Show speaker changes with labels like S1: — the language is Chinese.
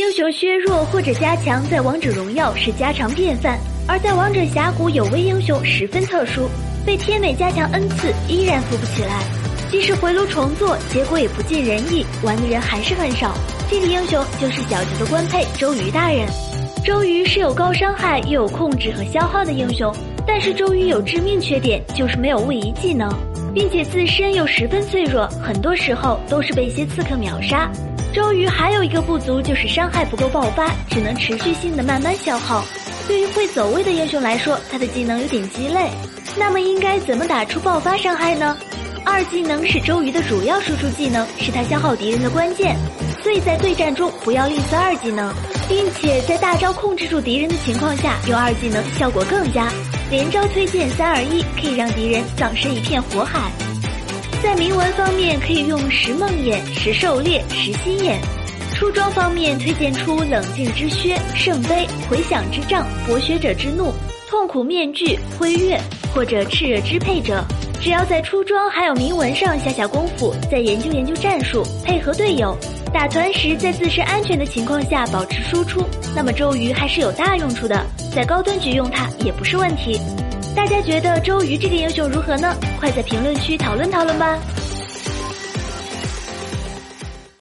S1: 英雄削弱或者加强在王者荣耀是家常便饭，而在王者峡谷有位英雄十分特殊，被天美加强 N 次依然扶不起来，即使回炉重做，结果也不尽人意，玩的人还是很少。这个英雄就是小乔的官配周瑜大人。周瑜是有高伤害又有控制和消耗的英雄，但是周瑜有致命缺点，就是没有位移技能，并且自身又十分脆弱，很多时候都是被一些刺客秒杀。周瑜还有一个不足，就是伤害不够爆发，只能持续性的慢慢消耗。对于会走位的英雄来说，他的技能有点鸡肋。那么应该怎么打出爆发伤害呢？二技能是周瑜的主要输出技能，是他消耗敌人的关键，所以在对战中不要吝啬二技能，并且在大招控制住敌人的情况下，用二技能效果更佳。连招推荐三二一，可以让敌人葬身一片火海。在铭文方面，可以用石梦魇、石狩猎、石心眼；出装方面，推荐出冷静之靴、圣杯、回响之杖、博学者之怒、痛苦面具、辉月或者炽热支配者。只要在出装还有铭文上下下功夫，再研究研究战术，配合队友打团时，在自身安全的情况下保持输出，那么周瑜还是有大用处的。在高端局用他也不是问题。大家觉得周瑜这个英雄如何呢？快在评论区讨论讨论吧！